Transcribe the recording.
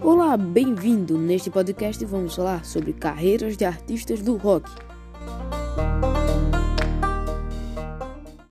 Olá, bem-vindo! Neste podcast vamos falar sobre carreiras de artistas do rock.